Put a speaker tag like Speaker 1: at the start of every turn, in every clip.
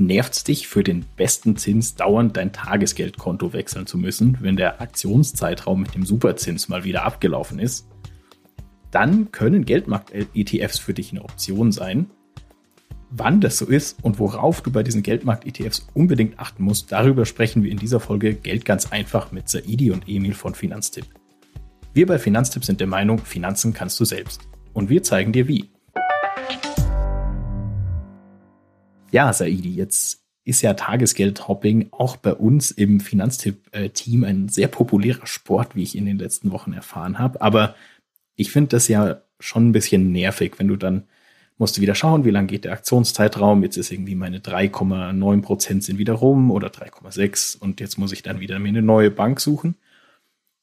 Speaker 1: Nervt's dich für den besten Zins dauernd dein Tagesgeldkonto wechseln zu müssen, wenn der Aktionszeitraum mit dem Superzins mal wieder abgelaufen ist? Dann können Geldmarkt-ETFs für dich eine Option sein. Wann das so ist und worauf du bei diesen Geldmarkt-ETFs unbedingt achten musst, darüber sprechen wir in dieser Folge Geld ganz einfach mit Saidi und Emil von Finanztipp. Wir bei Finanztipp sind der Meinung, Finanzen kannst du selbst. Und wir zeigen dir wie. Ja, Saidi, jetzt ist ja Tagesgeldhopping auch bei uns im Finanztipp-Team ein sehr populärer Sport, wie ich in den letzten Wochen erfahren habe. Aber ich finde das ja schon ein bisschen nervig, wenn du dann musst du wieder schauen, wie lang geht der Aktionszeitraum. Jetzt ist irgendwie meine 3,9 Prozent sind wieder rum oder 3,6 und jetzt muss ich dann wieder mir eine neue Bank suchen.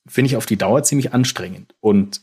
Speaker 1: Finde ich auf die Dauer ziemlich anstrengend. Und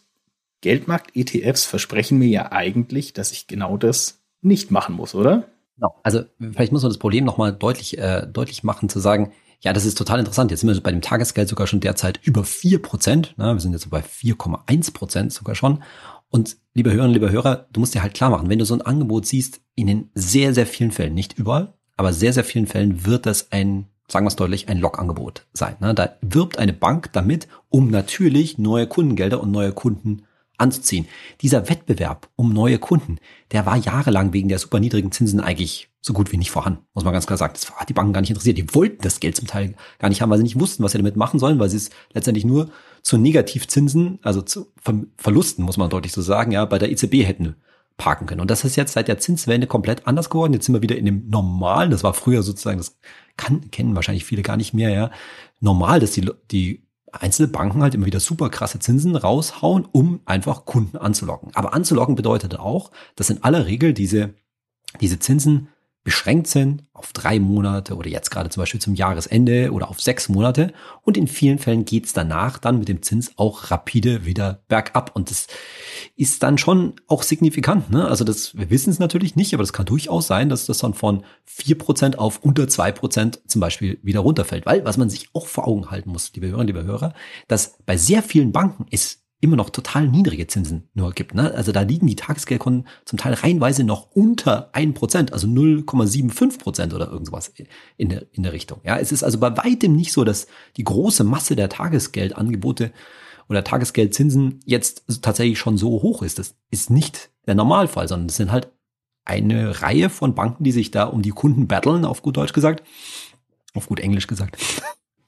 Speaker 1: Geldmarkt-ETFs versprechen mir ja eigentlich, dass ich genau das nicht machen muss, oder?
Speaker 2: Genau. Also vielleicht muss man das Problem nochmal deutlich, äh, deutlich machen, zu sagen, ja, das ist total interessant. Jetzt sind wir bei dem Tagesgeld sogar schon derzeit über vier Prozent. Ne? Wir sind jetzt so bei 4,1 Prozent sogar schon. Und liebe Hörerinnen, liebe Hörer, du musst dir halt klar machen, wenn du so ein Angebot siehst, in den sehr, sehr vielen Fällen, nicht überall, aber sehr, sehr vielen Fällen wird das ein, sagen wir es deutlich, ein Lokangebot sein. Ne? Da wirbt eine Bank damit, um natürlich neue Kundengelder und neue Kunden anzuziehen. Dieser Wettbewerb um neue Kunden, der war jahrelang wegen der super niedrigen Zinsen eigentlich so gut wie nicht vorhanden, muss man ganz klar sagen. Das hat die Banken gar nicht interessiert. Die wollten das Geld zum Teil gar nicht haben, weil sie nicht wussten, was sie damit machen sollen, weil sie es letztendlich nur zu Negativzinsen, also zu Verlusten, muss man deutlich so sagen, ja, bei der EZB hätten parken können. Und das ist jetzt seit der Zinswende komplett anders geworden. Jetzt sind wir wieder in dem Normalen. Das war früher sozusagen, das kann, kennen wahrscheinlich viele gar nicht mehr, ja. Normal, dass die, die einzelne Banken halt immer wieder super krasse Zinsen raushauen, um einfach Kunden anzulocken. Aber anzulocken bedeutet auch, dass in aller Regel diese, diese Zinsen beschränkt sind auf drei Monate oder jetzt gerade zum Beispiel zum Jahresende oder auf sechs Monate. Und in vielen Fällen geht's danach dann mit dem Zins auch rapide wieder bergab. Und das ist dann schon auch signifikant. Ne? Also das, wir wissen es natürlich nicht, aber das kann durchaus sein, dass das dann von vier Prozent auf unter zwei Prozent zum Beispiel wieder runterfällt. Weil, was man sich auch vor Augen halten muss, liebe Hörerinnen, liebe Hörer, dass bei sehr vielen Banken ist immer noch total niedrige Zinsen nur gibt. Ne? Also da liegen die Tagesgeldkonten zum Teil reihenweise noch unter 1%, also 0,75% oder irgendwas in der, in der Richtung. Ja, es ist also bei weitem nicht so, dass die große Masse der Tagesgeldangebote oder Tagesgeldzinsen jetzt tatsächlich schon so hoch ist. Das ist nicht der Normalfall, sondern es sind halt eine Reihe von Banken, die sich da um die Kunden battlen, auf gut Deutsch gesagt, auf gut Englisch gesagt,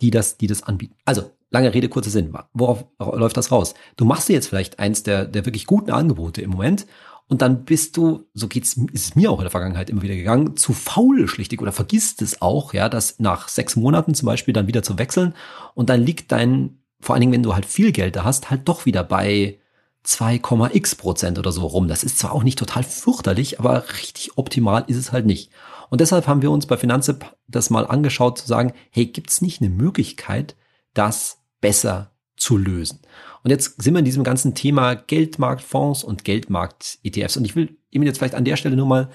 Speaker 2: die das, die das anbieten. Also lange Rede, kurzer Sinn. Worauf läuft das raus? Du machst dir jetzt vielleicht eins der, der wirklich guten Angebote im Moment und dann bist du, so geht's, ist es mir auch in der Vergangenheit immer wieder gegangen, zu faul schlichtig oder vergisst es auch, ja, das nach sechs Monaten zum Beispiel dann wieder zu wechseln und dann liegt dein, vor allen Dingen, wenn du halt viel Geld da hast, halt doch wieder bei 2,x Prozent oder so rum. Das ist zwar auch nicht total fürchterlich, aber richtig optimal ist es halt nicht. Und deshalb haben wir uns bei Finanzip das mal angeschaut, zu sagen, hey, gibt's nicht eine Möglichkeit, das besser zu lösen. Und jetzt sind wir in diesem ganzen Thema Geldmarktfonds und Geldmarkt-ETFs. Und ich will Ihnen jetzt vielleicht an der Stelle nur mal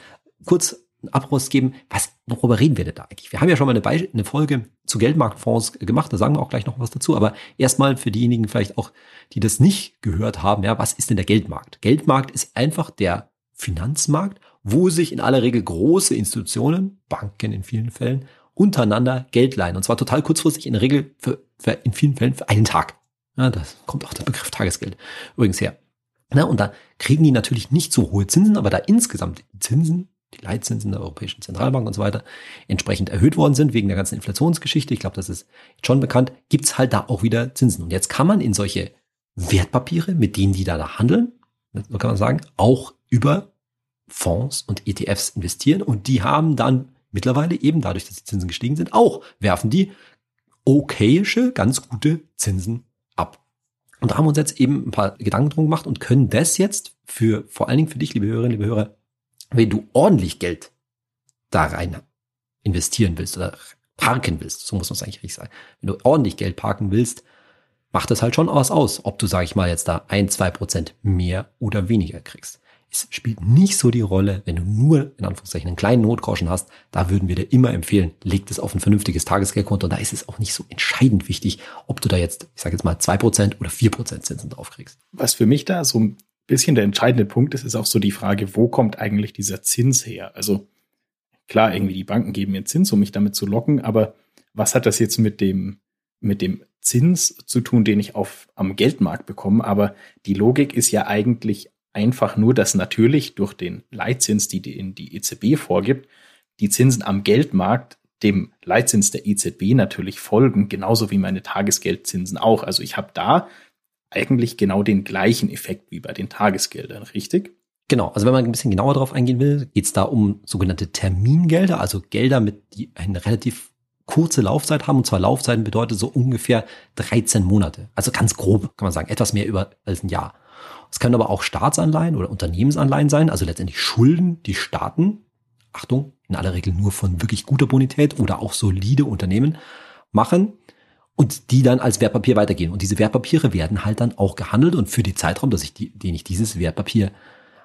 Speaker 2: kurz einen Abriss geben, was, worüber reden wir denn da eigentlich? Wir haben ja schon mal eine, Be eine Folge zu Geldmarktfonds gemacht, da sagen wir auch gleich noch was dazu, aber erstmal für diejenigen vielleicht auch, die das nicht gehört haben, ja, was ist denn der Geldmarkt? Geldmarkt ist einfach der Finanzmarkt, wo sich in aller Regel große Institutionen, Banken in vielen Fällen, untereinander Geld leihen. Und zwar total kurzfristig, in der Regel für, für in vielen Fällen für einen Tag. Ja, das kommt auch der Begriff Tagesgeld übrigens her. Na, und da kriegen die natürlich nicht so hohe Zinsen, aber da insgesamt Zinsen, die Leitzinsen der Europäischen Zentralbank und so weiter, entsprechend erhöht worden sind wegen der ganzen Inflationsgeschichte, ich glaube, das ist schon bekannt, gibt's halt da auch wieder Zinsen. Und jetzt kann man in solche Wertpapiere, mit denen die da handeln, so kann man sagen, auch über Fonds und ETFs investieren und die haben dann mittlerweile eben dadurch, dass die Zinsen gestiegen sind, auch werfen die okayische, ganz gute Zinsen ab. Und da haben wir uns jetzt eben ein paar Gedanken drum gemacht und können das jetzt für, vor allen Dingen für dich, liebe Hörerinnen, liebe Hörer, wenn du ordentlich Geld da rein investieren willst oder parken willst, so muss man es eigentlich richtig sagen. Wenn du ordentlich Geld parken willst, macht das halt schon was aus, ob du, sag ich mal, jetzt da ein, zwei Prozent mehr oder weniger kriegst. Es spielt nicht so die Rolle, wenn du nur in Anführungszeichen einen kleinen Notgroschen hast. Da würden wir dir immer empfehlen, leg das auf ein vernünftiges Tagesgeldkonto. Und da ist es auch nicht so entscheidend wichtig, ob du da jetzt, ich sage jetzt mal, zwei Prozent oder vier Prozent Zinsen drauf kriegst.
Speaker 1: Was für mich da so bisschen der entscheidende Punkt ist, ist auch so die Frage, wo kommt eigentlich dieser Zins her? Also klar, irgendwie die Banken geben mir Zins, um mich damit zu locken, aber was hat das jetzt mit dem, mit dem Zins zu tun, den ich auf, am Geldmarkt bekomme? Aber die Logik ist ja eigentlich einfach nur, dass natürlich durch den Leitzins, die die, die EZB vorgibt, die Zinsen am Geldmarkt dem Leitzins der EZB natürlich folgen, genauso wie meine Tagesgeldzinsen auch. Also ich habe da eigentlich genau den gleichen Effekt wie bei den Tagesgeldern, richtig?
Speaker 2: Genau, also wenn man ein bisschen genauer darauf eingehen will, geht es da um sogenannte Termingelder, also Gelder, mit die eine relativ kurze Laufzeit haben. Und zwar Laufzeiten bedeutet so ungefähr 13 Monate. Also ganz grob kann man sagen, etwas mehr über als ein Jahr. Es können aber auch Staatsanleihen oder Unternehmensanleihen sein, also letztendlich Schulden, die Staaten, Achtung, in aller Regel nur von wirklich guter Bonität oder auch solide Unternehmen machen und die dann als Wertpapier weitergehen. Und diese Wertpapiere werden halt dann auch gehandelt und für die Zeitraum, dass ich die, den ich dieses Wertpapier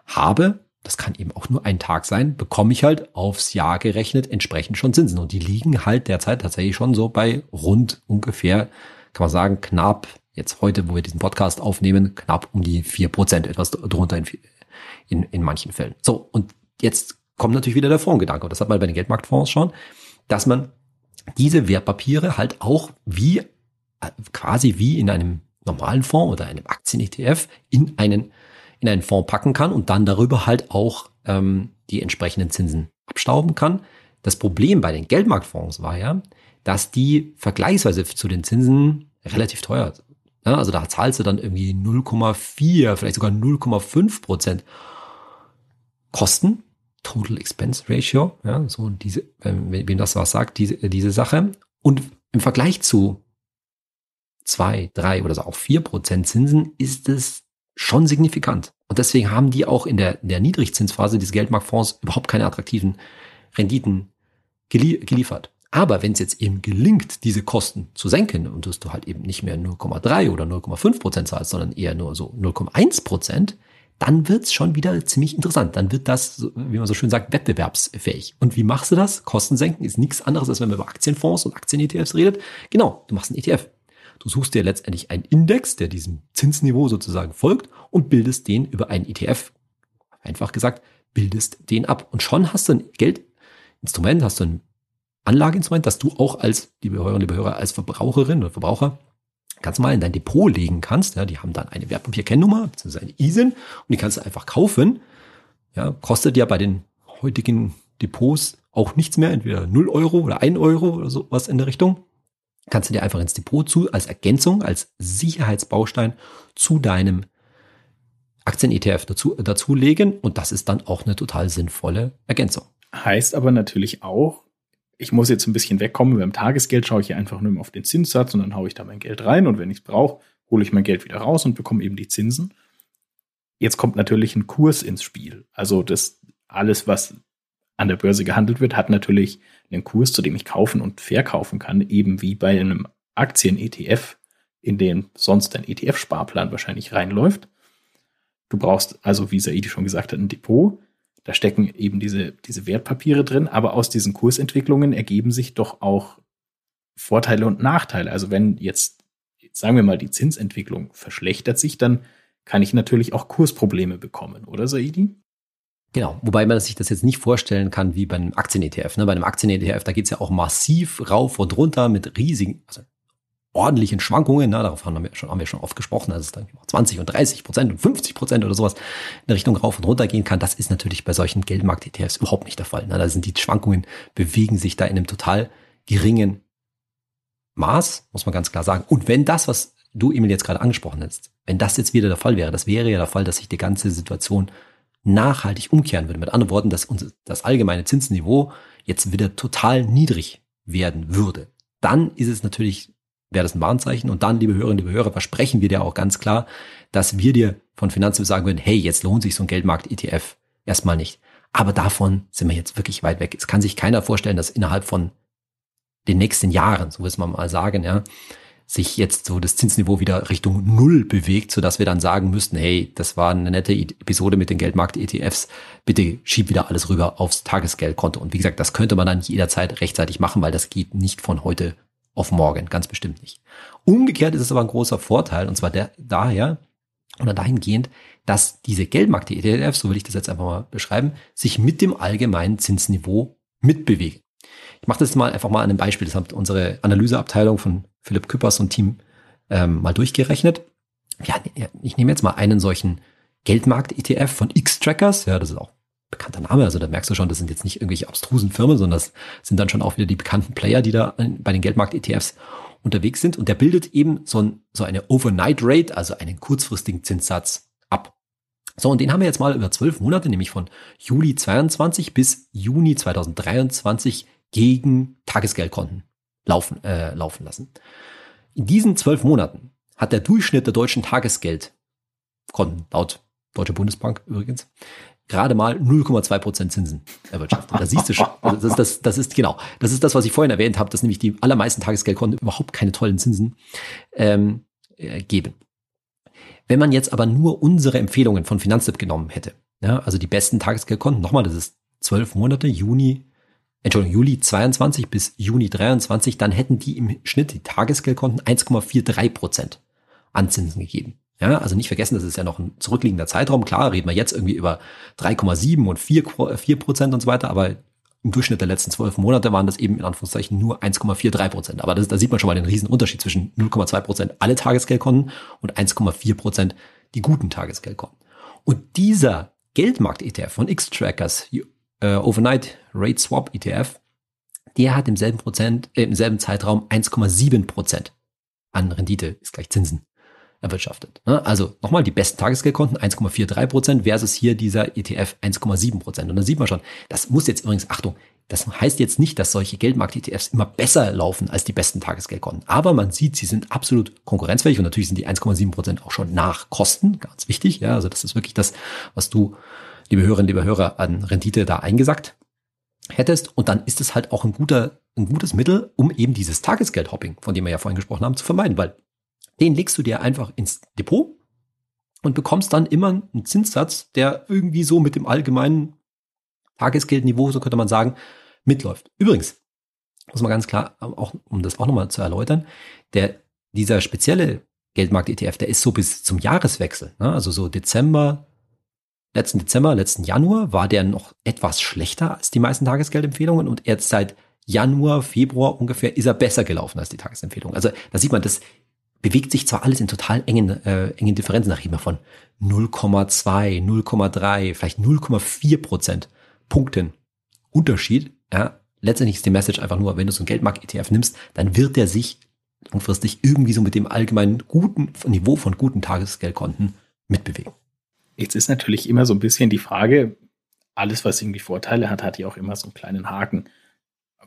Speaker 2: habe, das kann eben auch nur ein Tag sein, bekomme ich halt aufs Jahr gerechnet entsprechend schon Zinsen. Und die liegen halt derzeit tatsächlich schon so bei rund ungefähr, kann man sagen, knapp, jetzt heute, wo wir diesen Podcast aufnehmen, knapp um die vier Prozent, etwas drunter in, in, in manchen Fällen. So, und jetzt kommt natürlich wieder der Fondsgedanke. Und das hat man bei den Geldmarktfonds schon, dass man diese Wertpapiere halt auch wie, quasi wie in einem normalen Fonds oder einem Aktien-ETF in einen in einen Fonds packen kann und dann darüber halt auch ähm, die entsprechenden Zinsen abstauben kann. Das Problem bei den Geldmarktfonds war ja, dass die vergleichsweise zu den Zinsen relativ teuer sind. Ja, also da zahlst du dann irgendwie 0,4, vielleicht sogar 0,5 Prozent Kosten, Total Expense Ratio, ja, so diese, wem das was sagt, diese, diese Sache. Und im Vergleich zu zwei, drei oder so auch vier Prozent Zinsen ist es schon signifikant. Und deswegen haben die auch in der, in der Niedrigzinsphase des Geldmarktfonds überhaupt keine attraktiven Renditen gelie geliefert. Aber wenn es jetzt eben gelingt, diese Kosten zu senken und dass du halt eben nicht mehr 0,3 oder 0,5 Prozent zahlst, sondern eher nur so 0,1 Prozent, dann wird's schon wieder ziemlich interessant. Dann wird das, wie man so schön sagt, wettbewerbsfähig. Und wie machst du das? Kosten senken ist nichts anderes, als wenn man über Aktienfonds und Aktien-ETFs redet. Genau, du machst einen ETF. Du suchst dir letztendlich einen Index, der diesem Zinsniveau sozusagen folgt und bildest den über einen ETF. Einfach gesagt, bildest den ab. Und schon hast du ein Geldinstrument, hast du ein Anlageinstrument, das du auch als, liebe Hörer und liebe Hörer, als Verbraucherin oder Verbraucher ganz mal in dein Depot legen kannst. Ja, die haben dann eine Wertpapierkennnummer, beziehungsweise eine ISIN und die kannst du einfach kaufen. Ja, kostet ja bei den heutigen Depots auch nichts mehr, entweder 0 Euro oder 1 Euro oder so was in der Richtung kannst du dir einfach ins Depot zu, als Ergänzung, als Sicherheitsbaustein zu deinem Aktien-ETF dazu, dazulegen. Und das ist dann auch eine total sinnvolle Ergänzung.
Speaker 1: Heißt aber natürlich auch, ich muss jetzt ein bisschen wegkommen. Beim Tagesgeld schaue ich hier einfach nur auf den Zinssatz und dann haue ich da mein Geld rein. Und wenn ich es brauche, hole ich mein Geld wieder raus und bekomme eben die Zinsen. Jetzt kommt natürlich ein Kurs ins Spiel. Also das alles, was an der Börse gehandelt wird, hat natürlich einen Kurs, zu dem ich kaufen und verkaufen kann, eben wie bei einem Aktien-ETF, in den sonst ein ETF-Sparplan wahrscheinlich reinläuft. Du brauchst also, wie Saidi schon gesagt hat, ein Depot. Da stecken eben diese, diese Wertpapiere drin, aber aus diesen Kursentwicklungen ergeben sich doch auch Vorteile und Nachteile. Also wenn jetzt, sagen wir mal, die Zinsentwicklung verschlechtert sich, dann kann ich natürlich auch Kursprobleme bekommen, oder Saidi?
Speaker 2: Genau, wobei man sich das jetzt nicht vorstellen kann wie bei einem Aktien-ETF. Ne? Bei einem Aktien-ETF, da geht's ja auch massiv rauf und runter mit riesigen, also ordentlichen Schwankungen. Ne? Darauf haben wir, schon, haben wir schon oft gesprochen, dass es dann 20 und 30 Prozent und 50 Prozent oder sowas in Richtung rauf und runter gehen kann. Das ist natürlich bei solchen Geldmarkt-ETFs überhaupt nicht der Fall. Ne? Da sind die Schwankungen, bewegen sich da in einem total geringen Maß, muss man ganz klar sagen. Und wenn das, was du Emil jetzt gerade angesprochen hast, wenn das jetzt wieder der Fall wäre, das wäre ja der Fall, dass sich die ganze Situation nachhaltig umkehren würde. Mit anderen Worten, dass uns das allgemeine Zinsniveau jetzt wieder total niedrig werden würde. Dann ist es natürlich, wäre das ein Warnzeichen. Und dann, liebe Hörerinnen, liebe Hörer, versprechen wir dir auch ganz klar, dass wir dir von Finanzen sagen würden, hey, jetzt lohnt sich so ein Geldmarkt-ETF erstmal nicht. Aber davon sind wir jetzt wirklich weit weg. Es kann sich keiner vorstellen, dass innerhalb von den nächsten Jahren, so will man mal sagen, ja, sich jetzt so das Zinsniveau wieder Richtung Null bewegt, so dass wir dann sagen müssten, hey, das war eine nette Episode mit den Geldmarkt-ETFs, bitte schieb wieder alles rüber aufs Tagesgeldkonto. Und wie gesagt, das könnte man dann jederzeit rechtzeitig machen, weil das geht nicht von heute auf morgen, ganz bestimmt nicht. Umgekehrt ist es aber ein großer Vorteil, und zwar der, daher, oder dahingehend, dass diese Geldmarkt-ETFs, so will ich das jetzt einfach mal beschreiben, sich mit dem allgemeinen Zinsniveau mitbewegen. Ich mache das mal einfach mal an einem Beispiel. Das hat unsere Analyseabteilung von Philipp Küppers und Team ähm, mal durchgerechnet. Ja, ich nehme jetzt mal einen solchen Geldmarkt-ETF von X-Trackers. Ja, das ist auch bekannter Name. Also da merkst du schon, das sind jetzt nicht irgendwelche abstrusen Firmen, sondern das sind dann schon auch wieder die bekannten Player, die da bei den Geldmarkt-ETFs unterwegs sind. Und der bildet eben so, ein, so eine Overnight Rate, also einen kurzfristigen Zinssatz ab. So, und den haben wir jetzt mal über zwölf Monate, nämlich von Juli 22 bis Juni 2023 gegen Tagesgeldkonten laufen, äh, laufen lassen. In diesen zwölf Monaten hat der Durchschnitt der deutschen Tagesgeldkonten, laut Deutsche Bundesbank übrigens, gerade mal 0,2 Prozent Zinsen erwirtschaftet. Da siehst du schon, also das, das, das ist genau, das ist das, was ich vorhin erwähnt habe, dass nämlich die allermeisten Tagesgeldkonten überhaupt keine tollen Zinsen ähm, äh, geben. Wenn man jetzt aber nur unsere Empfehlungen von Finanztipp genommen hätte, ja, also die besten Tagesgeldkonten, nochmal, das ist zwölf Monate, Juni, Entschuldigung, Juli 22 bis Juni 23, dann hätten die im Schnitt die Tagesgeldkonten 1,43 Prozent an Zinsen gegeben. Ja, also nicht vergessen, das ist ja noch ein zurückliegender Zeitraum. Klar, reden wir jetzt irgendwie über 3,7 und 4, 4 Prozent und so weiter, aber im Durchschnitt der letzten zwölf Monate waren das eben in Anführungszeichen nur 1,43 Prozent. Aber das, da sieht man schon mal den riesen Unterschied zwischen 0,2 Prozent alle Tagesgeldkonten und 1,4 Prozent die guten Tagesgeldkonten. Und dieser Geldmarkt-ETF von X-Trackers, äh, Overnight Rate Swap ETF, der hat im selben Prozent, äh, im selben Zeitraum 1,7 Prozent an Rendite, ist gleich Zinsen erwirtschaftet. Ne? Also nochmal die besten Tagesgeldkonten 1,43 Prozent versus hier dieser ETF 1,7 Prozent. Und da sieht man schon, das muss jetzt übrigens, Achtung, das heißt jetzt nicht, dass solche Geldmarkt-ETFs immer besser laufen als die besten Tagesgeldkonten. Aber man sieht, sie sind absolut konkurrenzfähig und natürlich sind die 1,7 Prozent auch schon nach Kosten, ganz wichtig. Ja, also das ist wirklich das, was du, liebe Hörerinnen, liebe Hörer, an Rendite da eingesackt hättest. Und dann ist es halt auch ein guter, ein gutes Mittel, um eben dieses Tagesgeldhopping, von dem wir ja vorhin gesprochen haben, zu vermeiden, weil den legst du dir einfach ins Depot und bekommst dann immer einen Zinssatz, der irgendwie so mit dem allgemeinen Tagesgeldniveau, so könnte man sagen, mitläuft. Übrigens, muss man ganz klar, auch, um das auch nochmal zu erläutern, der, dieser spezielle Geldmarkt-ETF, der ist so bis zum Jahreswechsel, ne? also so Dezember, letzten Dezember, letzten Januar war der noch etwas schlechter als die meisten Tagesgeldempfehlungen und jetzt seit Januar, Februar ungefähr ist er besser gelaufen als die Tagesempfehlung. Also da sieht man, das bewegt sich zwar alles in total engen, äh, engen Differenzen, nach immer von 0,2, 0,3, vielleicht 0,4 Prozent Punkten Unterschied. Ja, letztendlich ist die Message einfach nur, wenn du so einen Geldmarkt-ETF nimmst, dann wird der sich langfristig irgendwie so mit dem allgemeinen guten Niveau von guten Tagesgeldkonten mitbewegen.
Speaker 1: Jetzt ist natürlich immer so ein bisschen die Frage, alles, was irgendwie Vorteile hat, hat ja auch immer so einen kleinen Haken.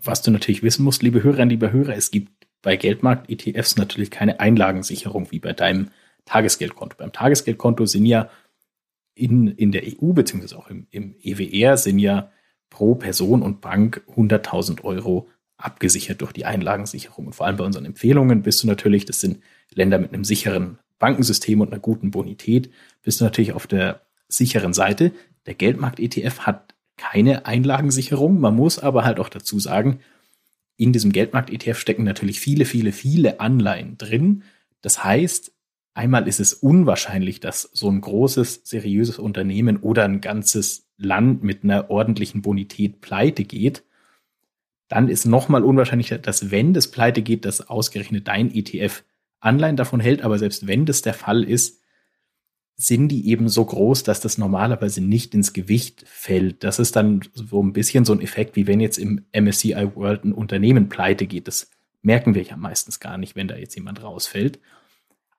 Speaker 1: Was du natürlich wissen musst, liebe Hörerinnen, liebe Hörer, es gibt bei Geldmarkt-ETFs natürlich keine Einlagensicherung wie bei deinem Tagesgeldkonto. Beim Tagesgeldkonto sind ja in, in der EU beziehungsweise auch im, im EWR sind ja pro Person und Bank 100.000 Euro abgesichert durch die Einlagensicherung. Und vor allem bei unseren Empfehlungen bist du natürlich, das sind Länder mit einem sicheren Bankensystem und einer guten Bonität, bist du natürlich auf der sicheren Seite. Der Geldmarkt-ETF hat keine Einlagensicherung. Man muss aber halt auch dazu sagen, in diesem Geldmarkt-ETF stecken natürlich viele, viele, viele Anleihen drin. Das heißt, einmal ist es unwahrscheinlich, dass so ein großes, seriöses Unternehmen oder ein ganzes Land mit einer ordentlichen Bonität pleite geht. Dann ist nochmal unwahrscheinlicher, dass wenn das pleite geht, dass ausgerechnet dein ETF Anleihen davon hält. Aber selbst wenn das der Fall ist, sind die eben so groß, dass das normalerweise nicht ins Gewicht fällt. Das ist dann so ein bisschen so ein Effekt, wie wenn jetzt im MSCI World ein Unternehmen pleite geht. Das merken wir ja meistens gar nicht, wenn da jetzt jemand rausfällt.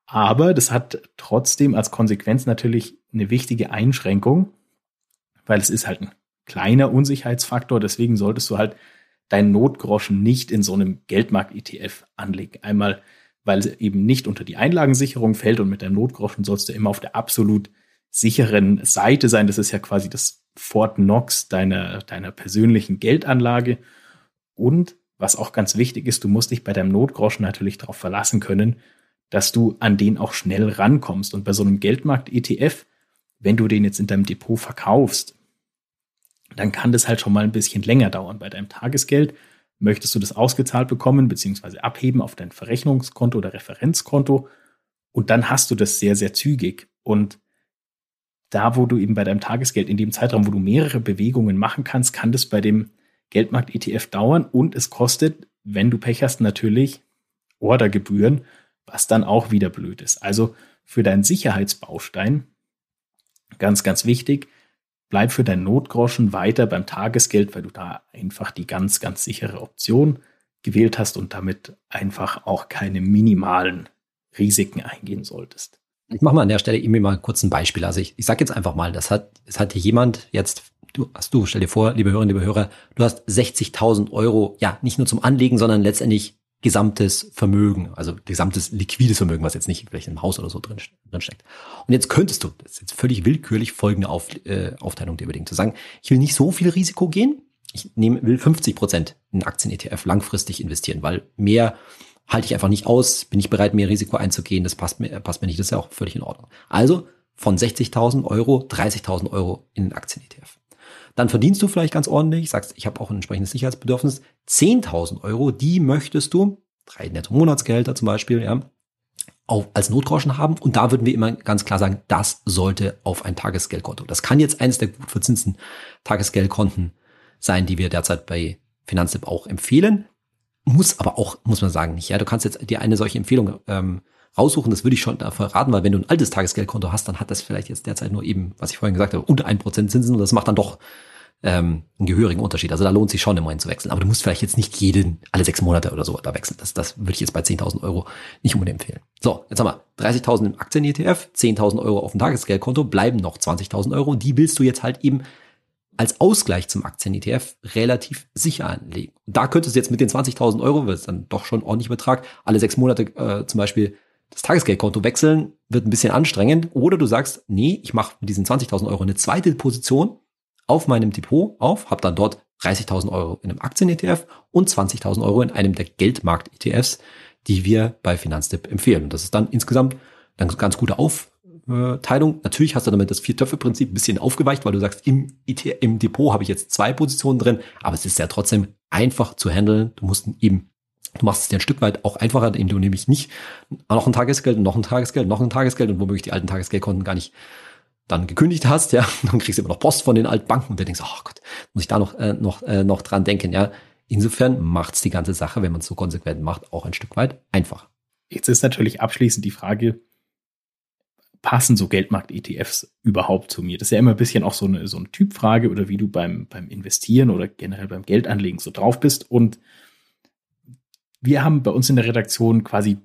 Speaker 1: Aber das hat trotzdem als Konsequenz natürlich eine wichtige Einschränkung, weil es ist halt ein kleiner Unsicherheitsfaktor. Deswegen solltest du halt deinen Notgroschen nicht in so einem Geldmarkt-ETF anlegen. Einmal weil es eben nicht unter die Einlagensicherung fällt und mit deinem Notgroschen sollst du immer auf der absolut sicheren Seite sein. Das ist ja quasi das Fort Knox deiner, deiner persönlichen Geldanlage. Und was auch ganz wichtig ist, du musst dich bei deinem Notgroschen natürlich darauf verlassen können, dass du an den auch schnell rankommst. Und bei so einem Geldmarkt-ETF, wenn du den jetzt in deinem Depot verkaufst, dann kann das halt schon mal ein bisschen länger dauern. Bei deinem Tagesgeld möchtest du das ausgezahlt bekommen beziehungsweise abheben auf dein Verrechnungskonto oder Referenzkonto und dann hast du das sehr, sehr zügig. Und da, wo du eben bei deinem Tagesgeld in dem Zeitraum, wo du mehrere Bewegungen machen kannst, kann das bei dem Geldmarkt-ETF dauern und es kostet, wenn du Pech hast, natürlich Ordergebühren, was dann auch wieder blöd ist. Also für deinen Sicherheitsbaustein, ganz, ganz wichtig, bleib für deinen Notgroschen weiter beim Tagesgeld, weil du da einfach die ganz, ganz sichere Option gewählt hast und damit einfach auch keine minimalen Risiken eingehen solltest.
Speaker 2: Ich mache mal an der Stelle irgendwie mal kurz ein Beispiel. Also ich, ich sage jetzt einfach mal, das hat, es hat jemand jetzt, du hast du, stell dir vor, liebe Hörerinnen, liebe Hörer, du hast 60.000 Euro, ja, nicht nur zum Anlegen, sondern letztendlich gesamtes Vermögen, also gesamtes liquides Vermögen, was jetzt nicht vielleicht im Haus oder so drin, steckt. Und jetzt könntest du, das ist jetzt völlig willkürlich, folgende Auf, äh, Aufteilung dir überlegen, zu sagen, ich will nicht so viel Risiko gehen, ich nehme, will 50 Prozent in Aktien-ETF langfristig investieren, weil mehr halte ich einfach nicht aus, bin ich bereit, mehr Risiko einzugehen, das passt mir, passt mir nicht, das ist ja auch völlig in Ordnung. Also von 60.000 Euro 30.000 Euro in den Aktien-ETF. Dann verdienst du vielleicht ganz ordentlich, sagst, ich habe auch ein entsprechendes Sicherheitsbedürfnis, 10.000 Euro, die möchtest du, drei Netto-Monatsgehälter zum Beispiel, ja, auf, als Notgroschen haben. Und da würden wir immer ganz klar sagen, das sollte auf ein Tagesgeldkonto. Das kann jetzt eines der gut verzinsten Tagesgeldkonten sein, die wir derzeit bei Finanztipp auch empfehlen. Muss aber auch, muss man sagen, nicht. Ja, du kannst jetzt dir eine solche Empfehlung ähm, raussuchen, das würde ich schon da verraten, weil wenn du ein altes Tagesgeldkonto hast, dann hat das vielleicht jetzt derzeit nur eben, was ich vorhin gesagt habe, unter ein Prozent Zinsen und das macht dann doch ähm, einen gehörigen Unterschied. Also da lohnt sich schon im Moment zu wechseln. Aber du musst vielleicht jetzt nicht jeden, alle sechs Monate oder so da wechseln. Das, das würde ich jetzt bei 10.000 Euro nicht unbedingt empfehlen. So, jetzt haben wir 30.000 im Aktien-ETF, 10.000 Euro auf dem Tagesgeldkonto, bleiben noch 20.000 Euro und die willst du jetzt halt eben als Ausgleich zum Aktien-ETF relativ sicher anlegen. Und da könntest du jetzt mit den 20.000 Euro, weil es dann doch schon ordentlich Betrag, alle sechs Monate äh, zum Beispiel das Tagesgeldkonto wechseln, wird ein bisschen anstrengend. Oder du sagst, nee, ich mache mit diesen 20.000 Euro eine zweite Position auf meinem Depot auf, habe dann dort 30.000 Euro in einem Aktien-ETF und 20.000 Euro in einem der Geldmarkt-ETFs, die wir bei Finanztipp empfehlen. Und das ist dann insgesamt eine ganz gute Auf Teilung. Natürlich hast du damit das Vier-Töpfe-Prinzip ein bisschen aufgeweicht, weil du sagst, im, im Depot habe ich jetzt zwei Positionen drin, aber es ist ja trotzdem einfach zu handeln. Du musst eben, du machst es dir ein Stück weit auch einfacher, indem du nämlich nicht noch ein Tagesgeld, noch ein Tagesgeld, noch ein Tagesgeld und womöglich die alten Tagesgeldkonten gar nicht dann gekündigt hast, ja, dann kriegst du immer noch Post von den alten Banken und dann denkst, oh Gott, muss ich da noch, äh, noch, äh, noch dran denken, ja. Insofern macht's die ganze Sache, wenn man es so konsequent macht, auch ein Stück weit einfach.
Speaker 1: Jetzt ist natürlich abschließend die Frage, passen so Geldmarkt-ETFs überhaupt zu mir? Das ist ja immer ein bisschen auch so eine, so eine Typfrage oder wie du beim, beim Investieren oder generell beim Geldanlegen so drauf bist. Und wir haben bei uns in der Redaktion quasi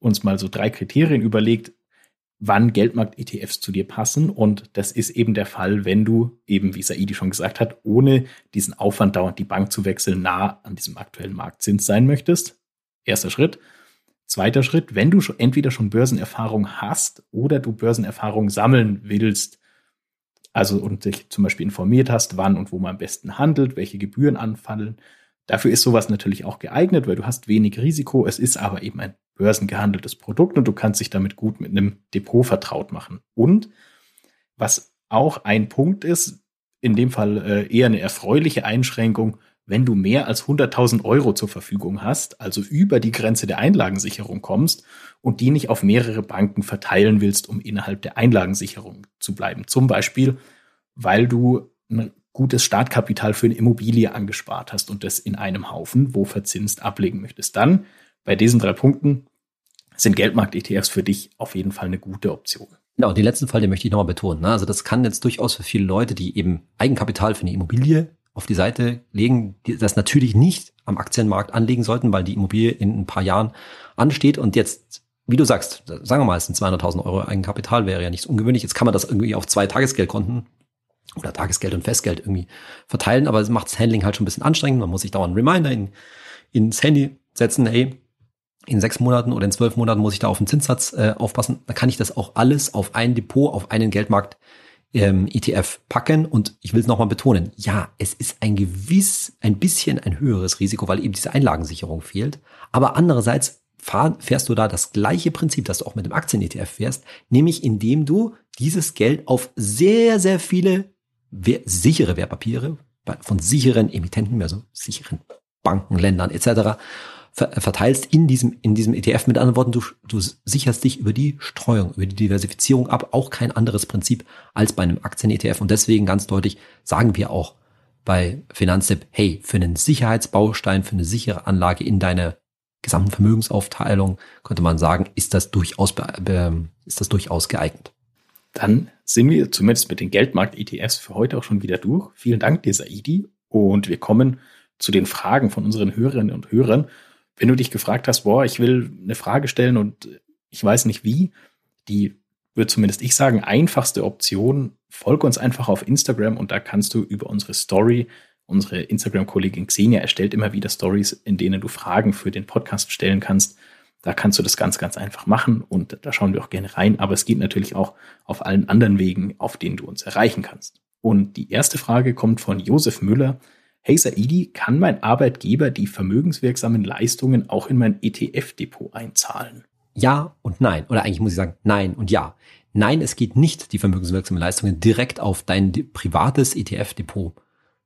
Speaker 1: uns mal so drei Kriterien überlegt, wann Geldmarkt-ETFs zu dir passen. Und das ist eben der Fall, wenn du eben, wie Saidi schon gesagt hat, ohne diesen Aufwand dauernd die Bank zu wechseln, nah an diesem aktuellen Marktzins sein möchtest. Erster Schritt. Zweiter Schritt, wenn du schon, entweder schon Börsenerfahrung hast oder du Börsenerfahrung sammeln willst, also und dich zum Beispiel informiert hast, wann und wo man am besten handelt, welche Gebühren anfallen. Dafür ist sowas natürlich auch geeignet, weil du hast wenig Risiko. Es ist aber eben ein börsengehandeltes Produkt und du kannst dich damit gut mit einem Depot vertraut machen. Und was auch ein Punkt ist, in dem Fall äh, eher eine erfreuliche Einschränkung, wenn du mehr als 100.000 Euro zur Verfügung hast, also über die Grenze der Einlagensicherung kommst und die nicht auf mehrere Banken verteilen willst, um innerhalb der Einlagensicherung zu bleiben. Zum Beispiel, weil du ein gutes Startkapital für eine Immobilie angespart hast und das in einem Haufen, wo verzinst ablegen möchtest. Dann bei diesen drei Punkten sind Geldmarkt-ETFs für dich auf jeden Fall eine gute Option.
Speaker 2: Genau, den letzten Fall, den möchte ich nochmal betonen. Ne? Also das kann jetzt durchaus für viele Leute, die eben Eigenkapital für eine Immobilie auf die Seite legen, die das natürlich nicht am Aktienmarkt anlegen sollten, weil die Immobilie in ein paar Jahren ansteht und jetzt wie du sagst, sagen wir mal, es sind 200.000 Euro Eigenkapital, wäre ja nichts ungewöhnlich. Jetzt kann man das irgendwie auf zwei Tagesgeldkonten oder Tagesgeld und Festgeld irgendwie verteilen, aber es macht das Handling halt schon ein bisschen anstrengend. Man muss sich dauernd Reminder in, ins Handy setzen, hey, in sechs Monaten oder in zwölf Monaten muss ich da auf den Zinssatz äh, aufpassen. Dann kann ich das auch alles auf ein Depot, auf einen Geldmarkt ähm, ETF packen. Und ich will es nochmal betonen, ja, es ist ein gewiss, ein bisschen ein höheres Risiko, weil eben diese Einlagensicherung fehlt. Aber andererseits fahr, fährst du da das gleiche Prinzip, das du auch mit dem Aktien-ETF fährst, nämlich indem du dieses Geld auf sehr, sehr viele sichere Wertpapiere von sicheren Emittenten, also sicheren Banken, Ländern etc verteilst in diesem, in diesem ETF. Mit anderen Worten, du, du sicherst dich über die Streuung, über die Diversifizierung ab. Auch kein anderes Prinzip als bei einem Aktien-ETF. Und deswegen ganz deutlich sagen wir auch bei Finanztipp, hey, für einen Sicherheitsbaustein, für eine sichere Anlage in deine gesamten Vermögensaufteilung, könnte man sagen, ist das durchaus, ist das durchaus geeignet.
Speaker 1: Dann sind wir zumindest mit den Geldmarkt-ETFs für heute auch schon wieder durch. Vielen Dank dir, Saidi. Und wir kommen zu den Fragen von unseren Hörerinnen und Hörern. Wenn du dich gefragt hast, boah, ich will eine Frage stellen und ich weiß nicht wie, die würde zumindest ich sagen, einfachste Option, folge uns einfach auf Instagram und da kannst du über unsere Story, unsere Instagram-Kollegin Xenia erstellt immer wieder Stories, in denen du Fragen für den Podcast stellen kannst. Da kannst du das ganz, ganz einfach machen und da schauen wir auch gerne rein. Aber es geht natürlich auch auf allen anderen Wegen, auf denen du uns erreichen kannst. Und die erste Frage kommt von Josef Müller. Hey Saidi, kann mein Arbeitgeber die vermögenswirksamen Leistungen auch in mein ETF-Depot einzahlen?
Speaker 2: Ja und nein. Oder eigentlich muss ich sagen, nein und ja. Nein, es geht nicht, die vermögenswirksamen Leistungen direkt auf dein privates ETF-Depot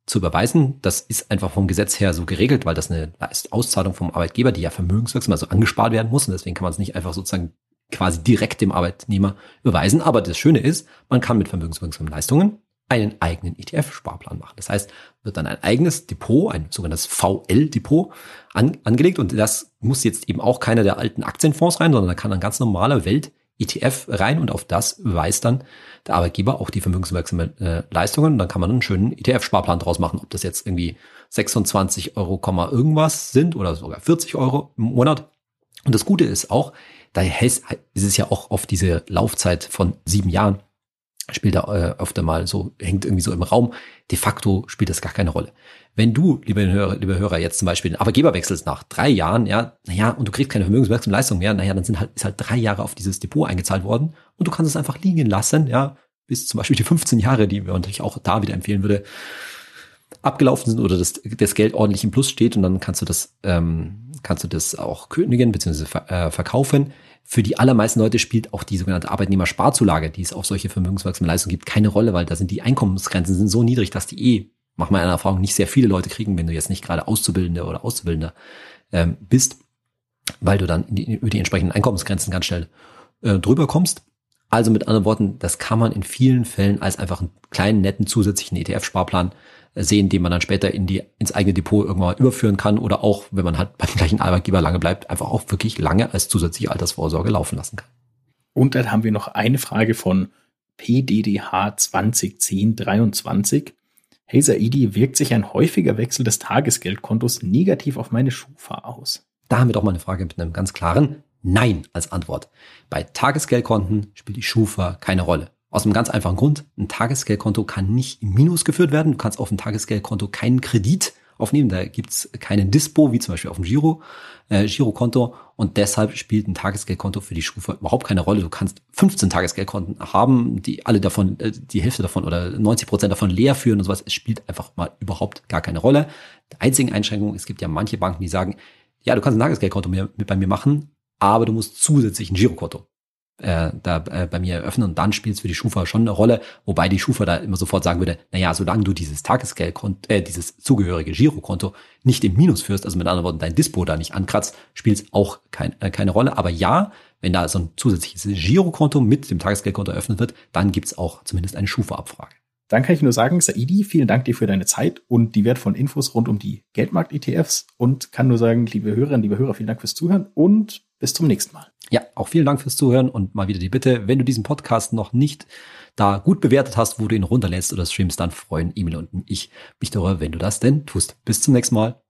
Speaker 2: zu überweisen. Das ist einfach vom Gesetz her so geregelt, weil das eine Auszahlung vom Arbeitgeber, die ja vermögenswirksam, also angespart werden muss. Und deswegen kann man es nicht einfach sozusagen quasi direkt dem Arbeitnehmer überweisen. Aber das Schöne ist, man kann mit vermögenswirksamen Leistungen einen eigenen ETF-Sparplan machen. Das heißt, wird dann ein eigenes Depot, ein sogenanntes VL-Depot an, angelegt und das muss jetzt eben auch keiner der alten Aktienfonds rein, sondern da kann ein ganz normaler Welt ETF rein und auf das überweist dann der Arbeitgeber auch die vermögenswirksamen äh, Leistungen. Und dann kann man einen schönen ETF-Sparplan draus machen, ob das jetzt irgendwie 26 Euro, irgendwas sind oder sogar 40 Euro im Monat. Und das Gute ist auch, da ist es ja auch auf diese Laufzeit von sieben Jahren spielt da äh, öfter mal so, hängt irgendwie so im Raum. De facto spielt das gar keine Rolle. Wenn du, liebe Hörer, liebe Hörer, jetzt zum Beispiel den Arbeitgeber wechselst nach drei Jahren, ja, naja, und du kriegst keine vermögenswirksame Leistung mehr, naja, dann sind halt, ist halt drei Jahre auf dieses Depot eingezahlt worden und du kannst es einfach liegen lassen, ja, bis zum Beispiel die 15 Jahre, die wir natürlich auch da wieder empfehlen würde, abgelaufen sind oder das, das Geld ordentlich im Plus steht und dann kannst du das, ähm, kannst du das auch kündigen bzw. Äh, verkaufen. Für die allermeisten Leute spielt auch die sogenannte Arbeitnehmersparzulage, die es auf solche vermögenswirksamen Leistungen gibt, keine Rolle, weil da sind die Einkommensgrenzen sind so niedrig, dass die eh, mach mal eine Erfahrung, nicht sehr viele Leute kriegen, wenn du jetzt nicht gerade Auszubildende oder Auszubildender ähm, bist, weil du dann die, über die entsprechenden Einkommensgrenzen ganz schnell äh, drüber kommst. Also mit anderen Worten, das kann man in vielen Fällen als einfach einen kleinen, netten zusätzlichen ETF-Sparplan sehen, den man dann später in die, ins eigene Depot irgendwann überführen kann oder auch, wenn man halt beim gleichen Arbeitgeber lange bleibt, einfach auch wirklich lange als zusätzliche Altersvorsorge laufen lassen kann.
Speaker 1: Und dann haben wir noch eine Frage von PDDH 201023. Hey Saidi, wirkt sich ein häufiger Wechsel des Tagesgeldkontos negativ auf meine Schufa aus?
Speaker 2: Da haben wir doch mal eine Frage mit einem ganz klaren Nein als Antwort. Bei Tagesgeldkonten spielt die Schufa keine Rolle. Aus einem ganz einfachen Grund. Ein Tagesgeldkonto kann nicht im Minus geführt werden. Du kannst auf ein Tagesgeldkonto keinen Kredit aufnehmen. Da gibt's keinen Dispo, wie zum Beispiel auf dem Giro, äh, Girokonto. Und deshalb spielt ein Tagesgeldkonto für die Schufa überhaupt keine Rolle. Du kannst 15 Tagesgeldkonten haben, die alle davon, äh, die Hälfte davon oder 90 Prozent davon leer führen und sowas. Es spielt einfach mal überhaupt gar keine Rolle. Die einzige Einschränkung, es gibt ja manche Banken, die sagen, ja, du kannst ein Tagesgeldkonto mit, bei mir machen, aber du musst zusätzlich ein Girokonto äh, da äh, bei mir eröffnen und dann spielt es für die Schufa schon eine Rolle, wobei die Schufa da immer sofort sagen würde, naja, solange du dieses Tagesgeldkonto, äh, dieses zugehörige Girokonto nicht im Minus führst, also mit anderen Worten dein Dispo da nicht ankratzt, spielt es auch kein, äh, keine Rolle. Aber ja, wenn da so ein zusätzliches Girokonto mit dem Tagesgeldkonto eröffnet wird, dann gibt's auch zumindest eine Schufa-Abfrage.
Speaker 1: Dann kann ich nur sagen, Saidi, vielen Dank dir für deine Zeit und die wertvollen Infos rund um die Geldmarkt-ETFs und kann nur sagen, liebe Hörerinnen, liebe Hörer, vielen Dank fürs Zuhören und bis zum nächsten Mal.
Speaker 2: Ja, auch vielen Dank fürs Zuhören und mal wieder die Bitte, wenn du diesen Podcast noch nicht da gut bewertet hast, wo du ihn runterlädst oder streamst, dann freuen Emil und ich mich darüber, wenn du das denn tust. Bis zum nächsten Mal.